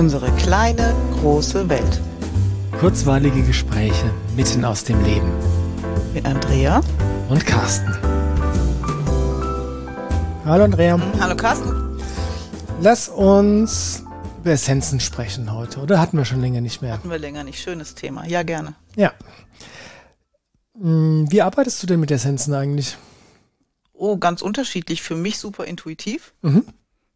Unsere kleine, große Welt. Kurzweilige Gespräche mitten aus dem Leben. Mit Andrea und Carsten. Hallo Andrea. Hallo Carsten. Lass uns über Essenzen sprechen heute, oder? Hatten wir schon länger nicht mehr. Hatten wir länger nicht. Schönes Thema. Ja, gerne. Ja. Hm, wie arbeitest du denn mit Essenzen eigentlich? Oh, ganz unterschiedlich. Für mich super intuitiv. Mhm.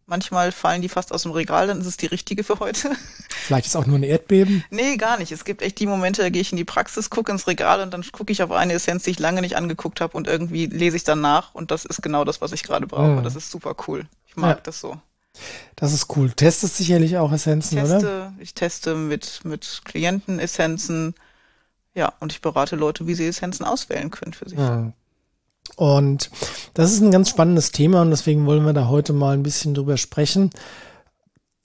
Manchmal fallen die fast aus dem Regal, dann ist es die richtige für heute. Vielleicht ist auch nur ein Erdbeben? Nee, gar nicht. Es gibt echt die Momente, da gehe ich in die Praxis, gucke ins Regal und dann gucke ich auf eine Essenz, die ich lange nicht angeguckt habe und irgendwie lese ich dann nach und das ist genau das, was ich gerade brauche. Mhm. Das ist super cool. Ich mag ja. das so. Das ist cool. Du testest sicherlich auch Essenzen, ich teste, oder? Ich teste mit, mit Klienten Essenzen. Ja, und ich berate Leute, wie sie Essenzen auswählen können für sich. Mhm. Und das ist ein ganz spannendes Thema und deswegen wollen wir da heute mal ein bisschen drüber sprechen,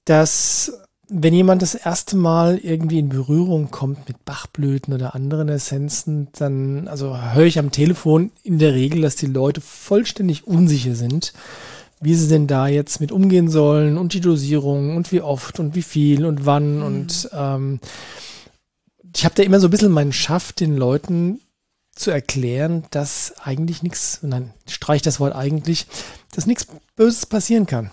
dass wenn jemand das erste Mal irgendwie in Berührung kommt mit Bachblüten oder anderen Essenzen, dann, also höre ich am Telefon in der Regel, dass die Leute vollständig unsicher sind, wie sie denn da jetzt mit umgehen sollen und die Dosierung und wie oft und wie viel und wann mhm. und ähm, ich habe da immer so ein bisschen meinen Schaft, den Leuten zu erklären, dass eigentlich nichts, nein, streich das Wort eigentlich, dass nichts Böses passieren kann.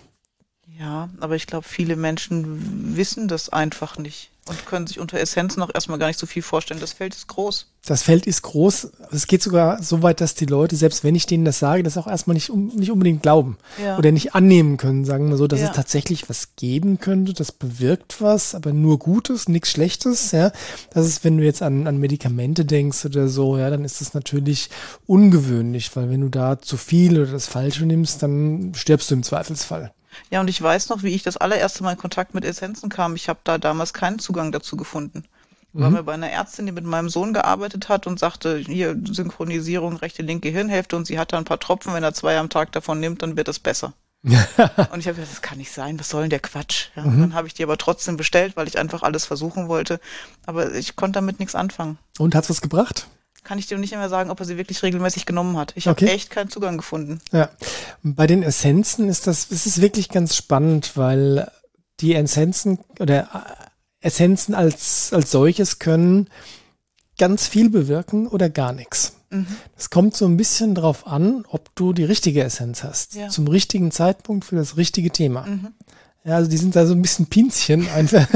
Ja, aber ich glaube, viele Menschen wissen das einfach nicht und können sich unter Essenzen noch erstmal gar nicht so viel vorstellen. Das Feld ist groß. Das Feld ist groß. Es geht sogar so weit, dass die Leute, selbst wenn ich denen das sage, das auch erstmal nicht, um, nicht unbedingt glauben ja. oder nicht annehmen können, sagen wir so, dass ja. es tatsächlich was geben könnte, das bewirkt was, aber nur Gutes, nichts Schlechtes. Ja, das ist, wenn du jetzt an, an Medikamente denkst oder so, ja, dann ist das natürlich ungewöhnlich, weil wenn du da zu viel oder das Falsche nimmst, dann stirbst du im Zweifelsfall. Ja, und ich weiß noch, wie ich das allererste Mal in Kontakt mit Essenzen kam. Ich habe da damals keinen Zugang dazu gefunden. Ich war mhm. mir bei einer Ärztin, die mit meinem Sohn gearbeitet hat und sagte, hier Synchronisierung, rechte, linke Hirnhälfte und sie hat da ein paar Tropfen, wenn er zwei am Tag davon nimmt, dann wird es besser. und ich habe gesagt, das kann nicht sein, was soll denn der Quatsch? Ja, mhm. Dann habe ich die aber trotzdem bestellt, weil ich einfach alles versuchen wollte. Aber ich konnte damit nichts anfangen. Und hat's was gebracht? Kann ich dir nicht mehr sagen, ob er sie wirklich regelmäßig genommen hat. Ich habe okay. echt keinen Zugang gefunden. Ja, bei den Essenzen ist das, es ist wirklich ganz spannend, weil die Essenzen oder Essenzen als, als solches können ganz viel bewirken oder gar nichts. Mhm. Es kommt so ein bisschen drauf an, ob du die richtige Essenz hast. Ja. Zum richtigen Zeitpunkt für das richtige Thema. Mhm. Ja, also die sind da so ein bisschen Pinzchen.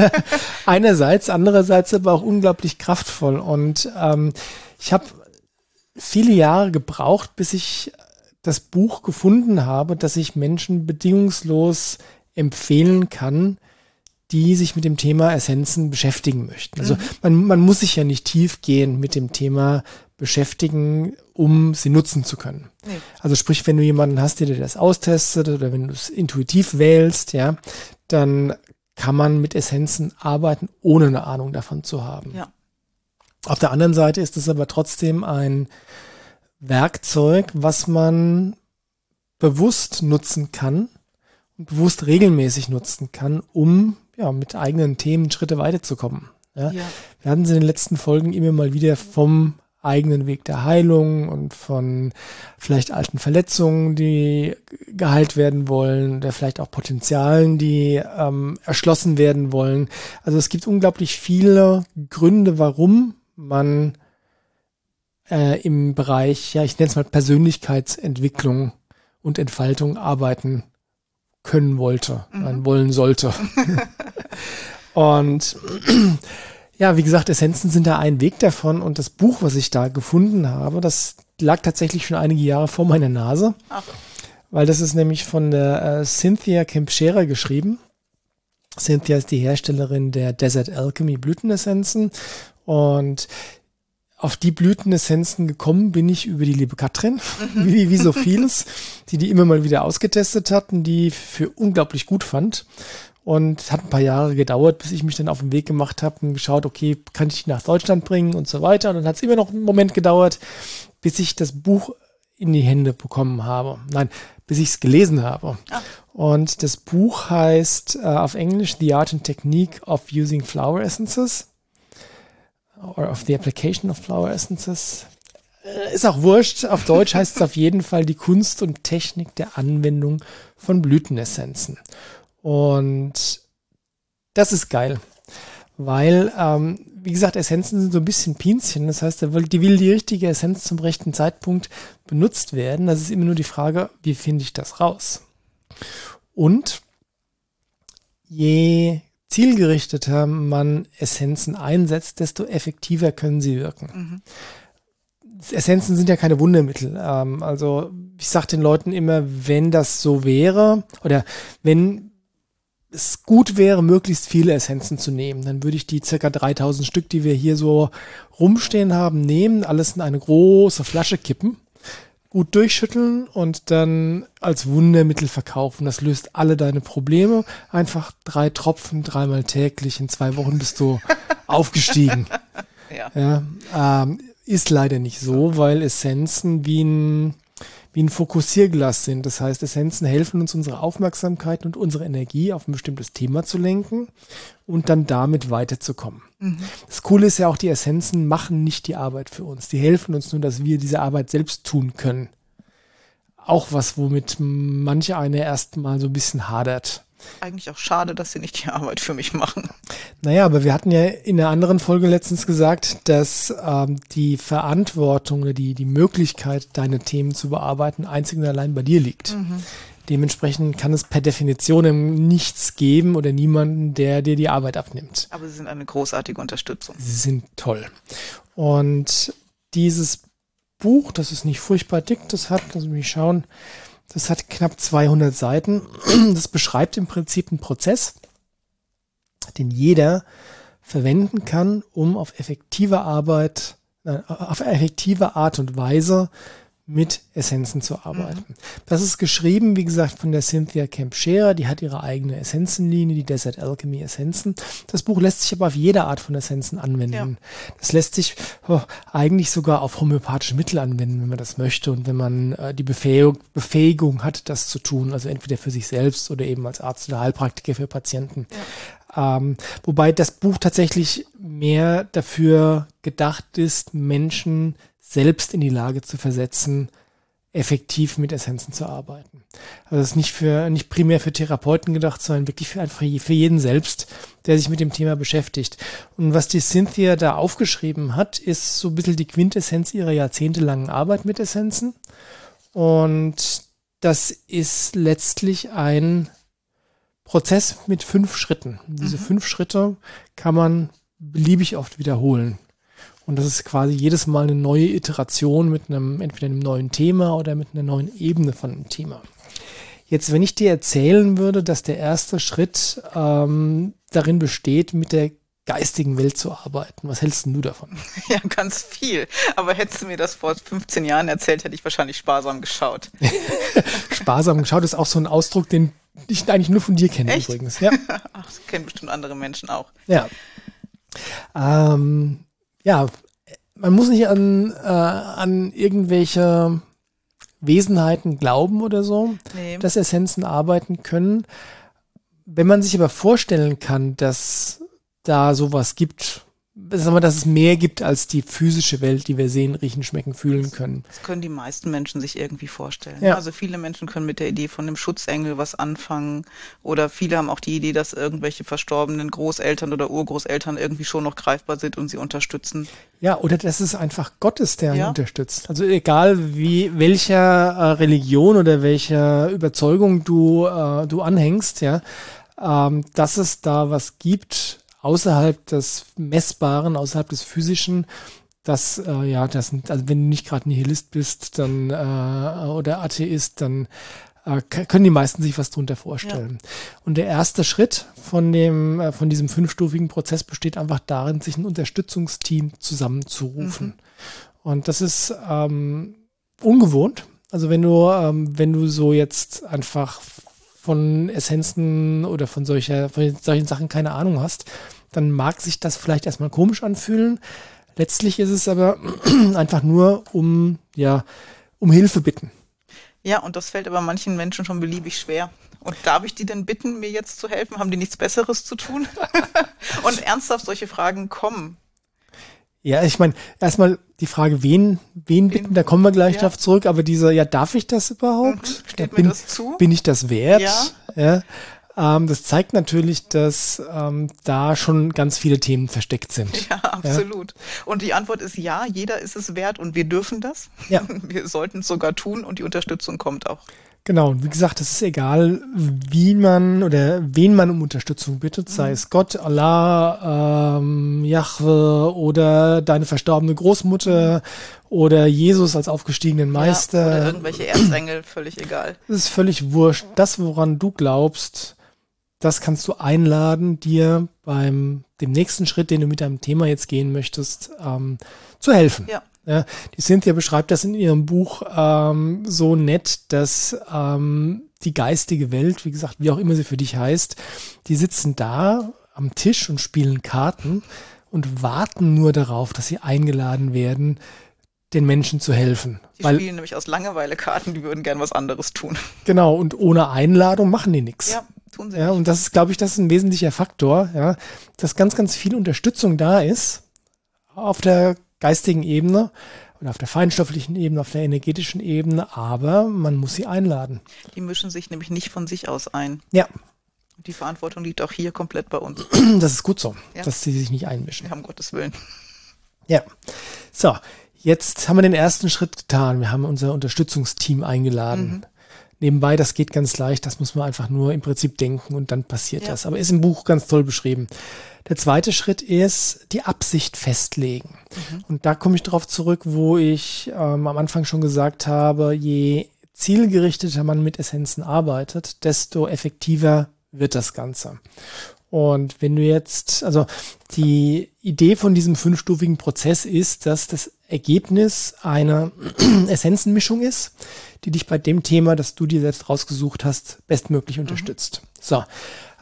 Einerseits, andererseits aber auch unglaublich kraftvoll. Und ähm, ich habe viele Jahre gebraucht, bis ich das Buch gefunden habe, das ich Menschen bedingungslos empfehlen kann, die sich mit dem Thema Essenzen beschäftigen möchten. Also mhm. man, man muss sich ja nicht tief gehen mit dem Thema beschäftigen, um sie nutzen zu können. Nee. Also sprich, wenn du jemanden hast, der dir das austestet oder wenn du es intuitiv wählst, ja, dann kann man mit Essenzen arbeiten, ohne eine Ahnung davon zu haben. Ja. Auf der anderen Seite ist es aber trotzdem ein Werkzeug, was man bewusst nutzen kann und bewusst regelmäßig nutzen kann, um ja, mit eigenen Themen Schritte weiterzukommen. Ja? ja. Wir hatten es in den letzten Folgen immer mal wieder vom eigenen Weg der Heilung und von vielleicht alten Verletzungen, die geheilt werden wollen, oder vielleicht auch Potenzialen, die ähm, erschlossen werden wollen. Also es gibt unglaublich viele Gründe, warum man äh, im Bereich, ja, ich nenne es mal Persönlichkeitsentwicklung und Entfaltung arbeiten können wollte, mhm. nein, wollen sollte. und ja, wie gesagt, Essenzen sind da ein Weg davon und das Buch, was ich da gefunden habe, das lag tatsächlich schon einige Jahre vor meiner Nase. Ach. Weil das ist nämlich von der äh, Cynthia Kempschera geschrieben. Cynthia ist die Herstellerin der Desert Alchemy Blütenessenzen und auf die Blütenessenzen gekommen bin ich über die liebe Katrin, mhm. wie, wie so vieles, die die immer mal wieder ausgetestet hat und die für unglaublich gut fand. Und es hat ein paar Jahre gedauert, bis ich mich dann auf den Weg gemacht habe und geschaut, okay, kann ich die nach Deutschland bringen und so weiter. Und dann hat es immer noch einen Moment gedauert, bis ich das Buch in die Hände bekommen habe. Nein, bis ich es gelesen habe. Ah. Und das Buch heißt äh, auf Englisch The Art and Technique of Using Flower Essences or of the application of flower essences. Äh, ist auch wurscht. Auf Deutsch heißt es auf jeden Fall die Kunst und Technik der Anwendung von Blütenessenzen. Und Das ist geil. Weil, ähm, wie gesagt, Essenzen sind so ein bisschen Pinzchen. Das heißt, die will die richtige Essenz zum rechten Zeitpunkt benutzt werden. Das ist immer nur die Frage, wie finde ich das raus? Und je zielgerichteter man Essenzen einsetzt, desto effektiver können sie wirken. Mhm. Essenzen sind ja keine Wundermittel. Ähm, also ich sage den Leuten immer, wenn das so wäre oder wenn es gut wäre, möglichst viele Essenzen zu nehmen, dann würde ich die circa 3000 Stück, die wir hier so rumstehen haben, nehmen, alles in eine große Flasche kippen, gut durchschütteln und dann als Wundermittel verkaufen. Das löst alle deine Probleme. Einfach drei Tropfen, dreimal täglich. In zwei Wochen bist du aufgestiegen. Ja. ja ähm, ist leider nicht so, weil Essenzen wie ein, wie ein Fokussierglas sind. Das heißt, Essenzen helfen uns, unsere Aufmerksamkeit und unsere Energie auf ein bestimmtes Thema zu lenken und dann damit weiterzukommen. Mhm. Das Coole ist ja auch, die Essenzen machen nicht die Arbeit für uns. Die helfen uns nur, dass wir diese Arbeit selbst tun können. Auch was, womit manche eine erstmal so ein bisschen hadert eigentlich auch schade, dass sie nicht die Arbeit für mich machen. Naja, aber wir hatten ja in einer anderen Folge letztens gesagt, dass ähm, die Verantwortung oder die, die Möglichkeit, deine Themen zu bearbeiten, einzig und allein bei dir liegt. Mhm. Dementsprechend kann es per Definition nichts geben oder niemanden, der dir die Arbeit abnimmt. Aber sie sind eine großartige Unterstützung. Sie sind toll. Und dieses Buch, das ist nicht furchtbar dick, das hat, lass mich schauen, das hat knapp 200 Seiten. Das beschreibt im Prinzip einen Prozess, den jeder verwenden kann, um auf effektive Arbeit, äh, auf effektive Art und Weise mit Essenzen zu arbeiten. Mhm. Das ist geschrieben, wie gesagt, von der Cynthia Camp Scherer. Die hat ihre eigene Essenzenlinie, die Desert Alchemy Essenzen. Das Buch lässt sich aber auf jede Art von Essenzen anwenden. Ja. Das lässt sich oh, eigentlich sogar auf homöopathische Mittel anwenden, wenn man das möchte und wenn man äh, die Befähigung, Befähigung hat, das zu tun. Also entweder für sich selbst oder eben als Arzt oder Heilpraktiker für Patienten. Ja. Ähm, wobei das Buch tatsächlich mehr dafür gedacht ist, Menschen selbst in die Lage zu versetzen, effektiv mit Essenzen zu arbeiten. Also es ist nicht für, nicht primär für Therapeuten gedacht, sondern wirklich für, einfach für jeden selbst, der sich mit dem Thema beschäftigt. Und was die Cynthia da aufgeschrieben hat, ist so ein bisschen die Quintessenz ihrer jahrzehntelangen Arbeit mit Essenzen. Und das ist letztlich ein Prozess mit fünf Schritten. Diese mhm. fünf Schritte kann man beliebig oft wiederholen. Und das ist quasi jedes Mal eine neue Iteration mit einem, entweder einem neuen Thema oder mit einer neuen Ebene von einem Thema. Jetzt, wenn ich dir erzählen würde, dass der erste Schritt ähm, darin besteht, mit der geistigen Welt zu arbeiten. Was hältst du davon? Ja, ganz viel. Aber hättest du mir das vor 15 Jahren erzählt, hätte ich wahrscheinlich sparsam geschaut. sparsam geschaut ist auch so ein Ausdruck, den ich eigentlich nur von dir kenne Echt? übrigens. Ja. Ach, das kennen bestimmt andere Menschen auch. Ja. Ähm, ja, man muss nicht an, äh, an irgendwelche Wesenheiten glauben oder so, nee. dass Essenzen arbeiten können. Wenn man sich aber vorstellen kann, dass da sowas gibt, sagen wir, dass es mehr gibt als die physische Welt, die wir sehen, riechen, schmecken, fühlen können. Das können die meisten Menschen sich irgendwie vorstellen. Ja. Also viele Menschen können mit der Idee von dem Schutzengel was anfangen oder viele haben auch die Idee, dass irgendwelche verstorbenen Großeltern oder Urgroßeltern irgendwie schon noch greifbar sind und sie unterstützen. Ja, oder dass es einfach Gott ist, der ja. unterstützt. Also egal wie welcher äh, Religion oder welcher Überzeugung du äh, du anhängst, ja, ähm, dass es da was gibt, außerhalb des Messbaren, außerhalb des Physischen, dass, äh, ja, das, also wenn du nicht gerade Nihilist bist, dann äh, oder Atheist, dann äh, können die meisten sich was drunter vorstellen. Ja. Und der erste Schritt von dem, äh, von diesem fünfstufigen Prozess besteht einfach darin, sich ein Unterstützungsteam zusammenzurufen. Mhm. Und das ist ähm, ungewohnt. Also wenn du, ähm, wenn du so jetzt einfach von Essenzen oder von, solcher, von solchen Sachen keine Ahnung hast, dann mag sich das vielleicht erstmal komisch anfühlen. Letztlich ist es aber einfach nur um, ja, um Hilfe bitten. Ja, und das fällt aber manchen Menschen schon beliebig schwer. Und darf ich die denn bitten, mir jetzt zu helfen? Haben die nichts Besseres zu tun? und ernsthaft solche Fragen kommen. Ja, ich meine, erstmal die Frage, wen, wen, bitten, da kommen wir gleich ja. darauf zurück, aber dieser, ja, darf ich das überhaupt? Mhm. Steht bin, mir das zu? Bin ich das wert? Ja. ja. Ähm, das zeigt natürlich, dass ähm, da schon ganz viele Themen versteckt sind. Ja, absolut. Ja? Und die Antwort ist ja, jeder ist es wert und wir dürfen das. Ja. Wir sollten es sogar tun und die Unterstützung kommt auch. Genau, und wie gesagt, es ist egal, wie man oder wen man um Unterstützung bittet, sei mhm. es Gott, Allah, ähm, Jahwe oder deine verstorbene Großmutter oder Jesus als aufgestiegenen Meister. Ja, oder irgendwelche Erzengel, völlig egal. Es ist völlig wurscht. Das, woran du glaubst, das kannst du einladen, dir beim dem nächsten Schritt, den du mit deinem Thema jetzt gehen möchtest, ähm, zu helfen. Ja. Ja, die Cynthia beschreibt das in ihrem Buch ähm, so nett, dass ähm, die geistige Welt, wie gesagt, wie auch immer sie für dich heißt, die sitzen da am Tisch und spielen Karten und warten nur darauf, dass sie eingeladen werden, den Menschen zu helfen. Die Weil, spielen nämlich aus Langeweile Karten, die würden gern was anderes tun. Genau, und ohne Einladung machen die nichts. Ja, tun sie ja, nicht. Und das ist, glaube ich, das ist ein wesentlicher Faktor, ja, dass ganz, ganz viel Unterstützung da ist auf der geistigen Ebene oder auf der feinstofflichen Ebene, auf der energetischen Ebene, aber man muss sie einladen. Die mischen sich nämlich nicht von sich aus ein. Ja. Die Verantwortung liegt auch hier komplett bei uns. Das ist gut so, ja. dass sie sich nicht einmischen. Ja, um Gottes Willen. Ja. So, jetzt haben wir den ersten Schritt getan. Wir haben unser Unterstützungsteam eingeladen. Mhm. Nebenbei, das geht ganz leicht, das muss man einfach nur im Prinzip denken und dann passiert ja. das. Aber ist im Buch ganz toll beschrieben. Der zweite Schritt ist die Absicht festlegen. Mhm. Und da komme ich darauf zurück, wo ich ähm, am Anfang schon gesagt habe, je zielgerichteter man mit Essenzen arbeitet, desto effektiver wird das Ganze. Und wenn du jetzt, also die Idee von diesem fünfstufigen Prozess ist, dass das Ergebnis eine Essenzenmischung ist, die dich bei dem Thema, das du dir selbst rausgesucht hast, bestmöglich mhm. unterstützt. So.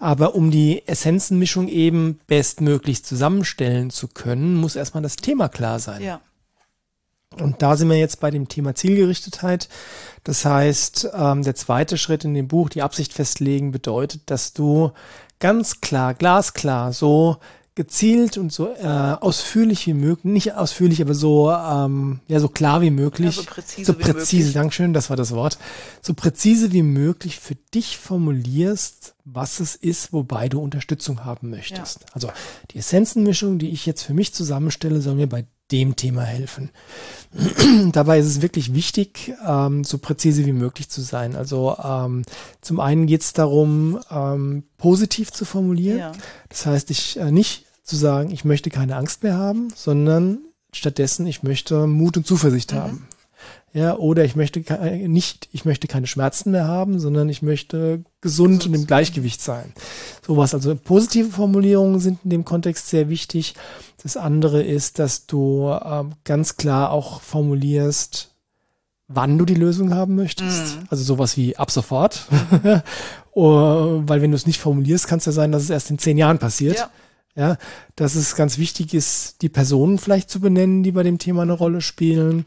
Aber um die Essenzenmischung eben bestmöglich zusammenstellen zu können, muss erstmal das Thema klar sein. Ja. Und da sind wir jetzt bei dem Thema Zielgerichtetheit. Das heißt, ähm, der zweite Schritt in dem Buch, die Absicht festlegen, bedeutet, dass du ganz klar, glasklar, so gezielt und so äh, ausführlich wie möglich, nicht ausführlich, aber so ähm, ja so klar wie möglich, ja, so präzise, so präzise, Dankeschön, das war das Wort, so präzise wie möglich für dich formulierst, was es ist, wobei du Unterstützung haben möchtest. Ja. Also die Essenzenmischung, die ich jetzt für mich zusammenstelle, soll mir bei dem Thema helfen. Dabei ist es wirklich wichtig, ähm, so präzise wie möglich zu sein. Also ähm, zum einen geht es darum, ähm, positiv zu formulieren. Ja. Das heißt, ich äh, nicht zu sagen, ich möchte keine Angst mehr haben, sondern stattdessen, ich möchte Mut und Zuversicht mhm. haben. Ja, oder ich möchte nicht, ich möchte keine Schmerzen mehr haben, sondern ich möchte gesund und im Gleichgewicht sein. Sowas, also positive Formulierungen sind in dem Kontext sehr wichtig. Das andere ist, dass du äh, ganz klar auch formulierst, wann du die Lösung haben möchtest. Mhm. Also sowas wie ab sofort. Weil wenn du es nicht formulierst, kann es ja sein, dass es erst in zehn Jahren passiert. Ja. Ja, dass es ganz wichtig ist, die Personen vielleicht zu benennen, die bei dem Thema eine Rolle spielen.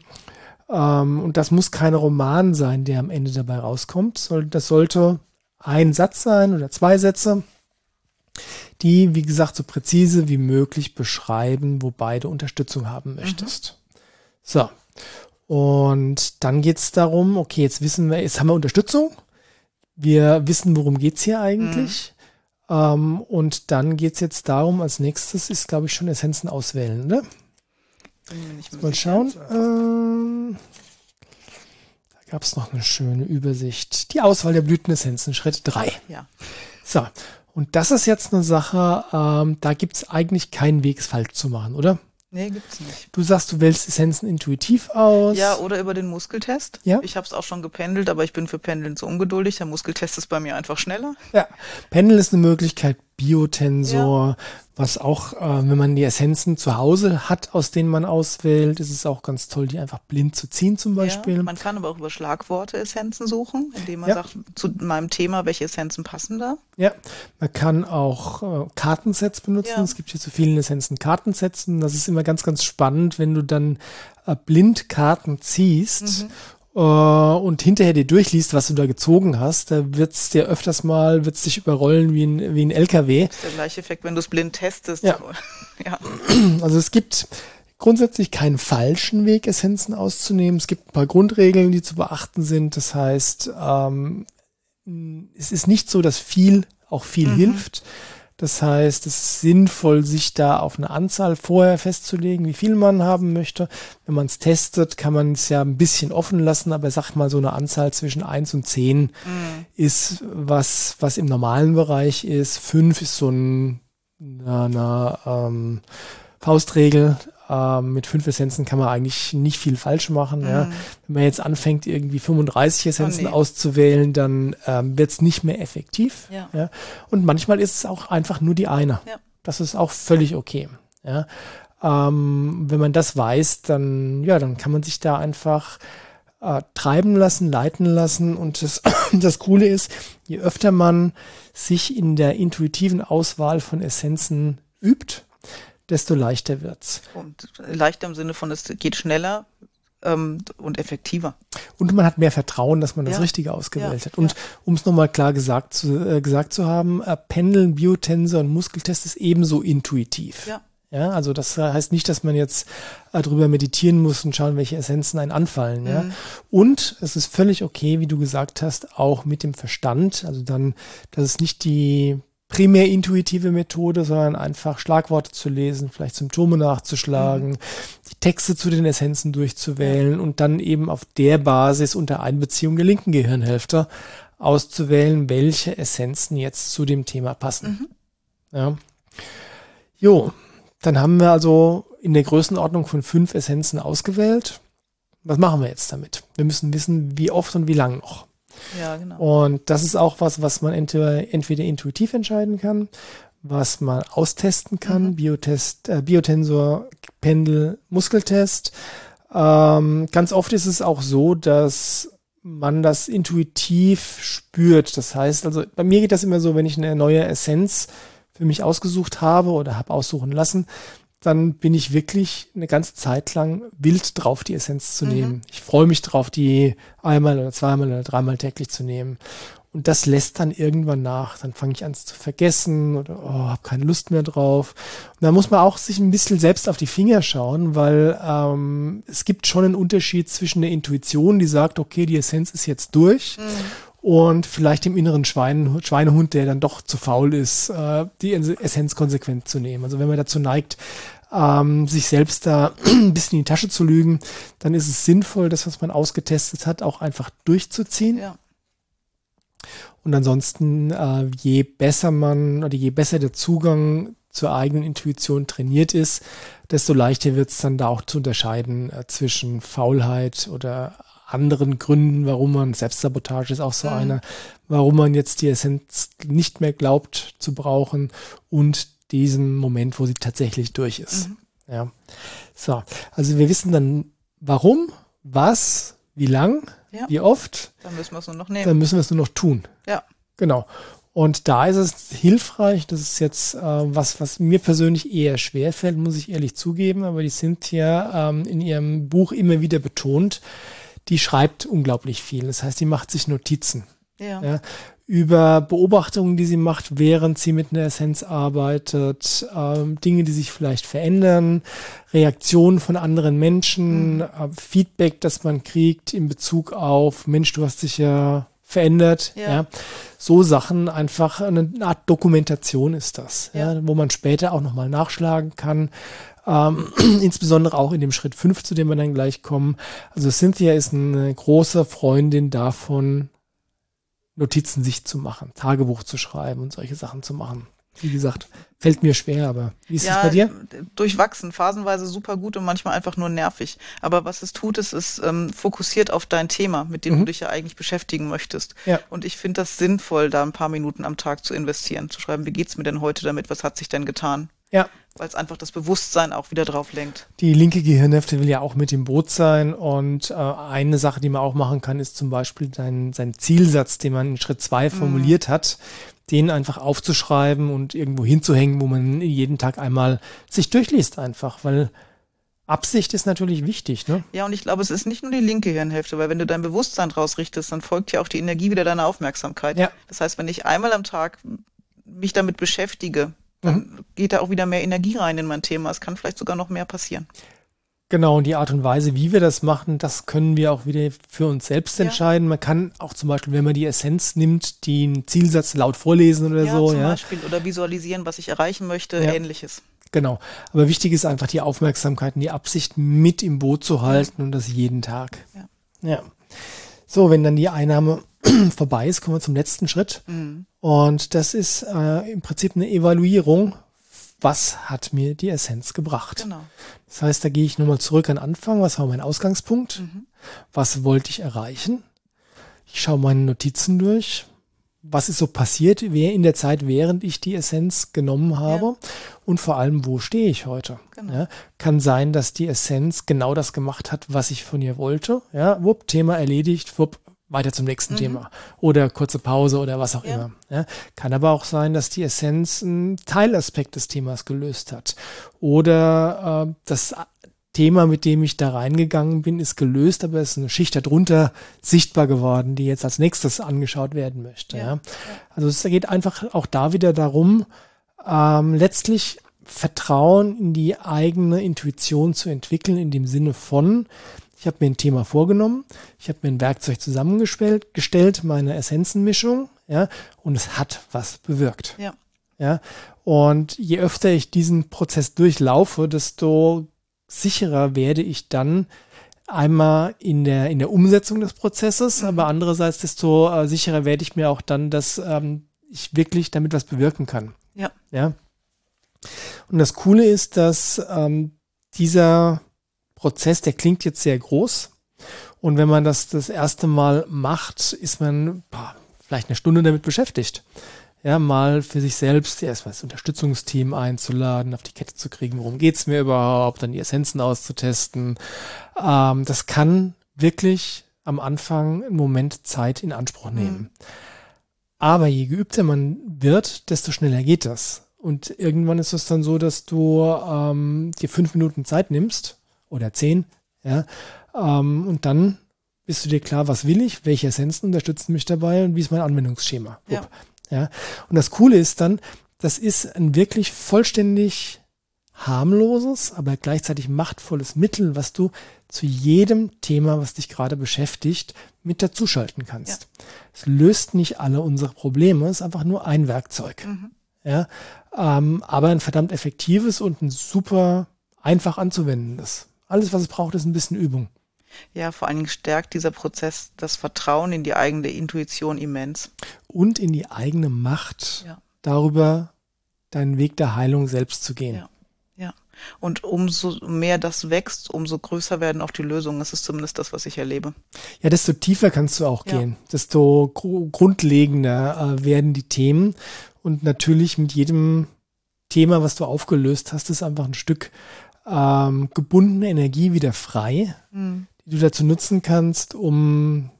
Ähm, und das muss kein Roman sein, der am Ende dabei rauskommt. Das sollte ein Satz sein oder zwei Sätze, die, wie gesagt, so präzise wie möglich beschreiben, wo beide Unterstützung haben möchtest. Mhm. So. Und dann geht es darum, okay, jetzt wissen wir, jetzt haben wir Unterstützung. Wir wissen, worum geht's hier eigentlich. Mhm. Ähm, und dann geht es jetzt darum, als nächstes ist, glaube ich, schon Essenzen auswählen, ne? Mal schauen. Ähm, da gab es noch eine schöne Übersicht. Die Auswahl der Blütenessenzen, Schritt 3. Ja. So, und das ist jetzt eine Sache, ähm, da gibt es eigentlich keinen Weg, es falsch zu machen, oder? Nee, gibt's nicht. Du sagst, du wählst Essenzen intuitiv aus. Ja, oder über den Muskeltest. Ja. Ich habe es auch schon gependelt, aber ich bin für Pendeln zu ungeduldig. Der Muskeltest ist bei mir einfach schneller. Ja, Pendeln ist eine Möglichkeit. Biotensor, ja. Was auch, äh, wenn man die Essenzen zu Hause hat, aus denen man auswählt, ist es auch ganz toll, die einfach blind zu ziehen zum Beispiel. Ja, man kann aber auch über Schlagworte Essenzen suchen, indem man ja. sagt, zu meinem Thema, welche Essenzen passen da. Ja, man kann auch äh, Kartensets benutzen. Es gibt hier zu vielen Essenzen Kartensets. Und das ist immer ganz, ganz spannend, wenn du dann äh, blind Karten ziehst mhm äh, und hinterher dir durchliest, was du da gezogen hast, da wird's dir öfters mal, wird's dich überrollen wie ein, wie ein LKW. Das ist der gleiche Effekt, wenn du es blind testest. Ja. ja. Also es gibt grundsätzlich keinen falschen Weg, Essenzen auszunehmen. Es gibt ein paar Grundregeln, die zu beachten sind. Das heißt, ähm, es ist nicht so, dass viel auch viel mhm. hilft. Das heißt, es ist sinnvoll, sich da auf eine Anzahl vorher festzulegen, wie viel man haben möchte. Wenn man es testet, kann man es ja ein bisschen offen lassen, aber sag mal, so eine Anzahl zwischen eins und zehn mhm. ist was, was im normalen Bereich ist. Fünf ist so ein, na, na, ähm, Faustregel. Ähm, mit fünf Essenzen kann man eigentlich nicht viel falsch machen. Mhm. Ja. Wenn man jetzt anfängt, irgendwie 35 Essenzen oh, nee. auszuwählen, dann ähm, wird es nicht mehr effektiv. Ja. ja. Und manchmal ist es auch einfach nur die eine. Ja. Das ist auch völlig okay. Ja. Ähm, wenn man das weiß, dann, ja, dann kann man sich da einfach äh, treiben lassen, leiten lassen. Und das, das Coole ist, je öfter man sich in der intuitiven Auswahl von Essenzen übt, desto leichter wird's. Und leichter im Sinne von, es geht schneller ähm, und effektiver. Und man hat mehr Vertrauen, dass man das ja. Richtige ausgewählt ja. hat. Und ja. um es nochmal klar gesagt zu, äh, gesagt zu haben, äh, Pendeln, Biotensor und Muskeltest ist ebenso intuitiv. Ja. Ja, also das heißt nicht, dass man jetzt äh, drüber meditieren muss und schauen, welche Essenzen einen anfallen. Mhm. Ja. Und es ist völlig okay, wie du gesagt hast, auch mit dem Verstand. Also dann, dass es nicht die primär intuitive Methode, sondern einfach Schlagworte zu lesen, vielleicht Symptome nachzuschlagen, mhm. die Texte zu den Essenzen durchzuwählen und dann eben auf der Basis unter Einbeziehung der linken Gehirnhälfte auszuwählen, welche Essenzen jetzt zu dem Thema passen. Mhm. Ja. Jo, dann haben wir also in der Größenordnung von fünf Essenzen ausgewählt. Was machen wir jetzt damit? Wir müssen wissen, wie oft und wie lang noch. Ja, genau. Und das ist auch was, was man entweder, entweder intuitiv entscheiden kann, was man austesten kann, mhm. Biotest, äh, Biotensor, Pendel, Muskeltest. Ähm, ganz oft ist es auch so, dass man das intuitiv spürt. Das heißt, also bei mir geht das immer so, wenn ich eine neue Essenz für mich ausgesucht habe oder habe aussuchen lassen, dann bin ich wirklich eine ganze Zeit lang wild drauf, die Essenz zu mhm. nehmen. Ich freue mich drauf, die einmal oder zweimal oder dreimal täglich zu nehmen. Und das lässt dann irgendwann nach. Dann fange ich an zu vergessen oder oh, habe keine Lust mehr drauf. Und da muss man auch sich ein bisschen selbst auf die Finger schauen, weil ähm, es gibt schon einen Unterschied zwischen der Intuition, die sagt, okay, die Essenz ist jetzt durch. Mhm und vielleicht dem inneren Schwein, Schweinehund, der dann doch zu faul ist, äh, die Essenz konsequent zu nehmen. Also wenn man dazu neigt, ähm, sich selbst da ein bisschen in die Tasche zu lügen, dann ist es sinnvoll, das, was man ausgetestet hat, auch einfach durchzuziehen. Ja. Und ansonsten, äh, je besser man oder je besser der Zugang zur eigenen Intuition trainiert ist, desto leichter wird es dann da auch zu unterscheiden äh, zwischen Faulheit oder anderen Gründen, warum man, Selbstsabotage ist auch so mhm. eine, warum man jetzt die Essenz nicht mehr glaubt zu brauchen und diesem Moment, wo sie tatsächlich durch ist. Mhm. Ja. So, also wir wissen dann, warum, was, wie lang, ja. wie oft. Dann müssen wir es nur noch nehmen. Dann müssen wir es nur noch tun. Ja. Genau. Und da ist es hilfreich, das ist jetzt äh, was, was mir persönlich eher schwer fällt, muss ich ehrlich zugeben, aber die Cynthia ähm, in ihrem Buch immer wieder betont, die schreibt unglaublich viel. Das heißt, die macht sich Notizen. Ja. ja. über Beobachtungen, die sie macht, während sie mit einer Essenz arbeitet, ähm, Dinge, die sich vielleicht verändern, Reaktionen von anderen Menschen, mhm. äh, Feedback, das man kriegt in Bezug auf, Mensch, du hast dich ja verändert, ja. ja. So Sachen einfach eine Art Dokumentation ist das, ja, ja wo man später auch nochmal nachschlagen kann, ähm, insbesondere auch in dem Schritt 5, zu dem wir dann gleich kommen. Also Cynthia ist eine große Freundin davon, Notizen sich zu machen, Tagebuch zu schreiben und solche Sachen zu machen. Wie gesagt, fällt mir schwer, aber wie ist es bei dir? Durchwachsen, phasenweise super gut und manchmal einfach nur nervig. Aber was es tut, ist, es ähm, fokussiert auf dein Thema, mit dem mhm. du dich ja eigentlich beschäftigen möchtest. Ja. Und ich finde das sinnvoll, da ein paar Minuten am Tag zu investieren, zu schreiben, wie geht's mir denn heute damit, was hat sich denn getan? Ja. Weil es einfach das Bewusstsein auch wieder drauf lenkt. Die linke Gehirnhälfte will ja auch mit im Boot sein. Und äh, eine Sache, die man auch machen kann, ist zum Beispiel sein, sein Zielsatz, den man in Schritt zwei mhm. formuliert hat, den einfach aufzuschreiben und irgendwo hinzuhängen, wo man jeden Tag einmal sich durchliest einfach, weil Absicht ist natürlich wichtig, ne? Ja, und ich glaube, es ist nicht nur die linke Hirnhälfte, weil wenn du dein Bewusstsein draus richtest, dann folgt ja auch die Energie wieder deiner Aufmerksamkeit. Ja. Das heißt, wenn ich einmal am Tag mich damit beschäftige, dann mhm. geht da auch wieder mehr Energie rein in mein Thema. Es kann vielleicht sogar noch mehr passieren. Genau, und die Art und Weise, wie wir das machen, das können wir auch wieder für uns selbst Ja. entscheiden. Man kann auch zum Beispiel, wenn man die Essenz nimmt, den Zielsatz laut vorlesen oder ja, so. zum Ja, Beispiel. Oder visualisieren, was ich erreichen möchte, Ja. ähnliches. genau. Aber wichtig ist einfach die Aufmerksamkeit und die Absicht mit im Boot zu halten und das jeden Tag. Ja. ja. So, wenn dann die Einnahme vorbei ist, kommen wir zum letzten Schritt. Mhm. Und das ist äh, im Prinzip eine Evaluierung. Was hat mir die Essenz gebracht? Genau. Das heißt, da gehe ich nochmal zurück an den Anfang. Was war mein Ausgangspunkt? Mhm. Was wollte ich erreichen? Ich schaue meine Notizen durch. Was ist so passiert wer in der Zeit, während ich die Essenz genommen habe? Und vor allem, wo stehe ich heute? Genau. Ja, kann sein, dass die Essenz genau das gemacht hat, was ich von ihr wollte. Ja, wupp, Thema erledigt, wupp, weiter zum nächsten Mhm. Thema. Oder kurze Pause oder was auch Ja. immer. Ja, kann aber auch sein, dass die Essenz einen Teilaspekt des Themas gelöst hat. Oder äh, das Thema, mit dem ich da reingegangen bin, ist gelöst, aber es ist eine Schicht darunter sichtbar geworden, die jetzt als nächstes angeschaut werden möchte. Ja. Ja. Also es geht einfach auch da wieder darum, ähm, letztlich Vertrauen in die eigene Intuition zu entwickeln, in dem Sinne von, ich habe mir ein Thema vorgenommen, ich habe mir ein Werkzeug zusammengestellt, gestellt, meine Essenzenmischung, ja, und es hat was bewirkt. Ja. Ja, und je öfter ich diesen Prozess durchlaufe, desto sicherer werde ich dann einmal in der, in der Umsetzung des Prozesses, Mhm. aber andererseits desto äh, sicherer werde ich mir auch dann, dass ähm, ich wirklich damit was bewirken kann. Ja. Ja. Und das Coole ist, dass ähm, dieser Prozess, der klingt jetzt sehr groß. Und wenn man das das erste Mal macht, ist man boah, vielleicht eine Stunde damit beschäftigt. Ja, mal für sich selbst erstmal das Unterstützungsteam einzuladen, auf die Kette zu kriegen, worum geht's mir überhaupt, dann die Essenzen auszutesten. Ähm, das kann wirklich am Anfang einen Moment Zeit in Anspruch nehmen. Aber je geübter man wird, desto schneller geht das. Und irgendwann ist es dann so, dass du ähm, dir fünf Minuten Zeit nimmst oder zehn, ja, ähm, und dann bist du dir klar, was will ich, welche Essenzen unterstützen mich dabei und wie ist mein Anwendungsschema. Ja. Ja. Und das Coole ist dann, das ist ein wirklich vollständig harmloses, aber gleichzeitig machtvolles Mittel, was du zu jedem Thema, was dich gerade beschäftigt, mit dazuschalten kannst. Es löst nicht alle unsere Probleme, es ist einfach nur ein Werkzeug. Mhm. Ja, ähm, aber ein verdammt effektives und ein super einfach anzuwendendes. Alles, was es braucht, ist ein bisschen Übung. Ja, vor allen Dingen stärkt dieser Prozess das Vertrauen in die eigene Intuition immens. Und in die eigene Macht, Ja. darüber deinen Weg der Heilung selbst zu gehen. Ja. Ja. Und umso mehr das wächst, umso größer werden auch die Lösungen. Das ist zumindest das, was ich erlebe. Ja, desto tiefer kannst du auch Ja. gehen, desto gru- grundlegender äh, werden die Themen. Und natürlich mit jedem Thema, was du aufgelöst hast, ist einfach ein Stück ähm, gebundene Energie wieder frei, Mhm. die du dazu nutzen kannst, um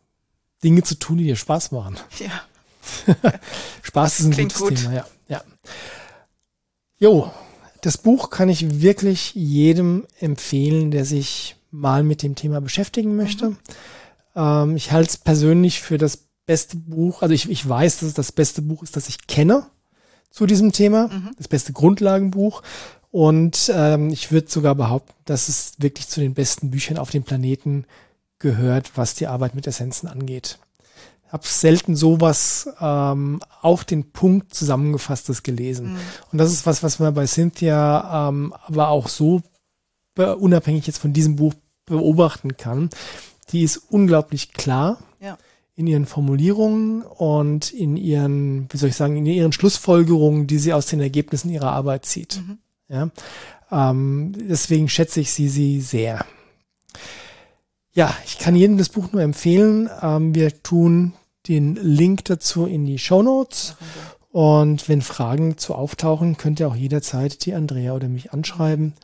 Dinge zu tun, die dir Spaß machen. Ja. Spaß ist ein Klingt gutes gut. Thema, ja. ja. Jo, das Buch kann ich wirklich jedem empfehlen, der sich mal mit dem Thema beschäftigen möchte. Mhm. Ähm, ich halte es persönlich für das beste Buch, also ich, ich weiß, dass es das beste Buch ist, das ich kenne zu diesem Thema, Mhm. das beste Grundlagenbuch. Und ähm, ich würde sogar behaupten, dass es wirklich zu den besten Büchern auf dem Planeten gehört, was die Arbeit mit Essenzen angeht. Ich habe selten sowas ähm, auf den Punkt zusammengefasstes gelesen. Mhm. Und das ist was, was man bei Cynthia ähm, aber auch so unabhängig jetzt von diesem Buch beobachten kann. Die ist unglaublich klar Ja. in ihren Formulierungen und in ihren, wie soll ich sagen, in ihren Schlussfolgerungen, die sie aus den Ergebnissen ihrer Arbeit zieht. Mhm. Ja, ähm, deswegen schätze ich sie, sie sehr. Ja, ich kann jedem das Buch nur empfehlen. Ähm, wir tun den Link dazu in die Show Notes. Und wenn Fragen zu auftauchen, könnt ihr auch jederzeit die Andrea oder mich anschreiben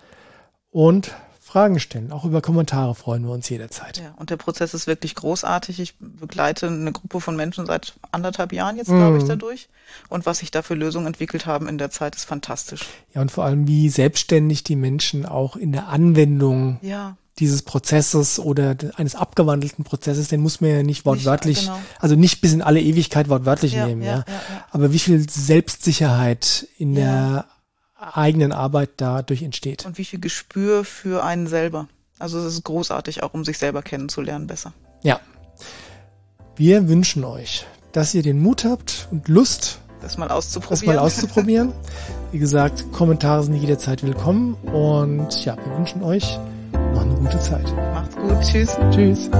und Fragen stellen. Auch über Kommentare freuen wir uns jederzeit. Ja, und der Prozess ist wirklich großartig. Ich begleite eine Gruppe von Menschen seit anderthalb Jahren jetzt, glaube ich, Mhm. dadurch. Und was sich da für Lösungen entwickelt haben in der Zeit, ist fantastisch. Ja, und vor allem, wie selbstständig die Menschen auch in der Anwendung Ja, dieses Prozesses oder de- eines abgewandelten Prozesses, den muss man ja nicht wortwörtlich, genau. also nicht bis in alle Ewigkeit wortwörtlich ja, nehmen, ja. ja. Aber wie viel Selbstsicherheit in der eigenen Arbeit dadurch entsteht. Und wie viel Gespür für einen selber. Also es ist großartig, auch um sich selber kennenzulernen besser. Ja. Wir wünschen euch, dass ihr den Mut habt und Lust, das mal auszuprobieren. Das mal auszuprobieren. Wie gesagt, Kommentare sind jederzeit willkommen und ja, wir wünschen euch noch eine gute Zeit. Macht's gut. Tschüss. Tschüss.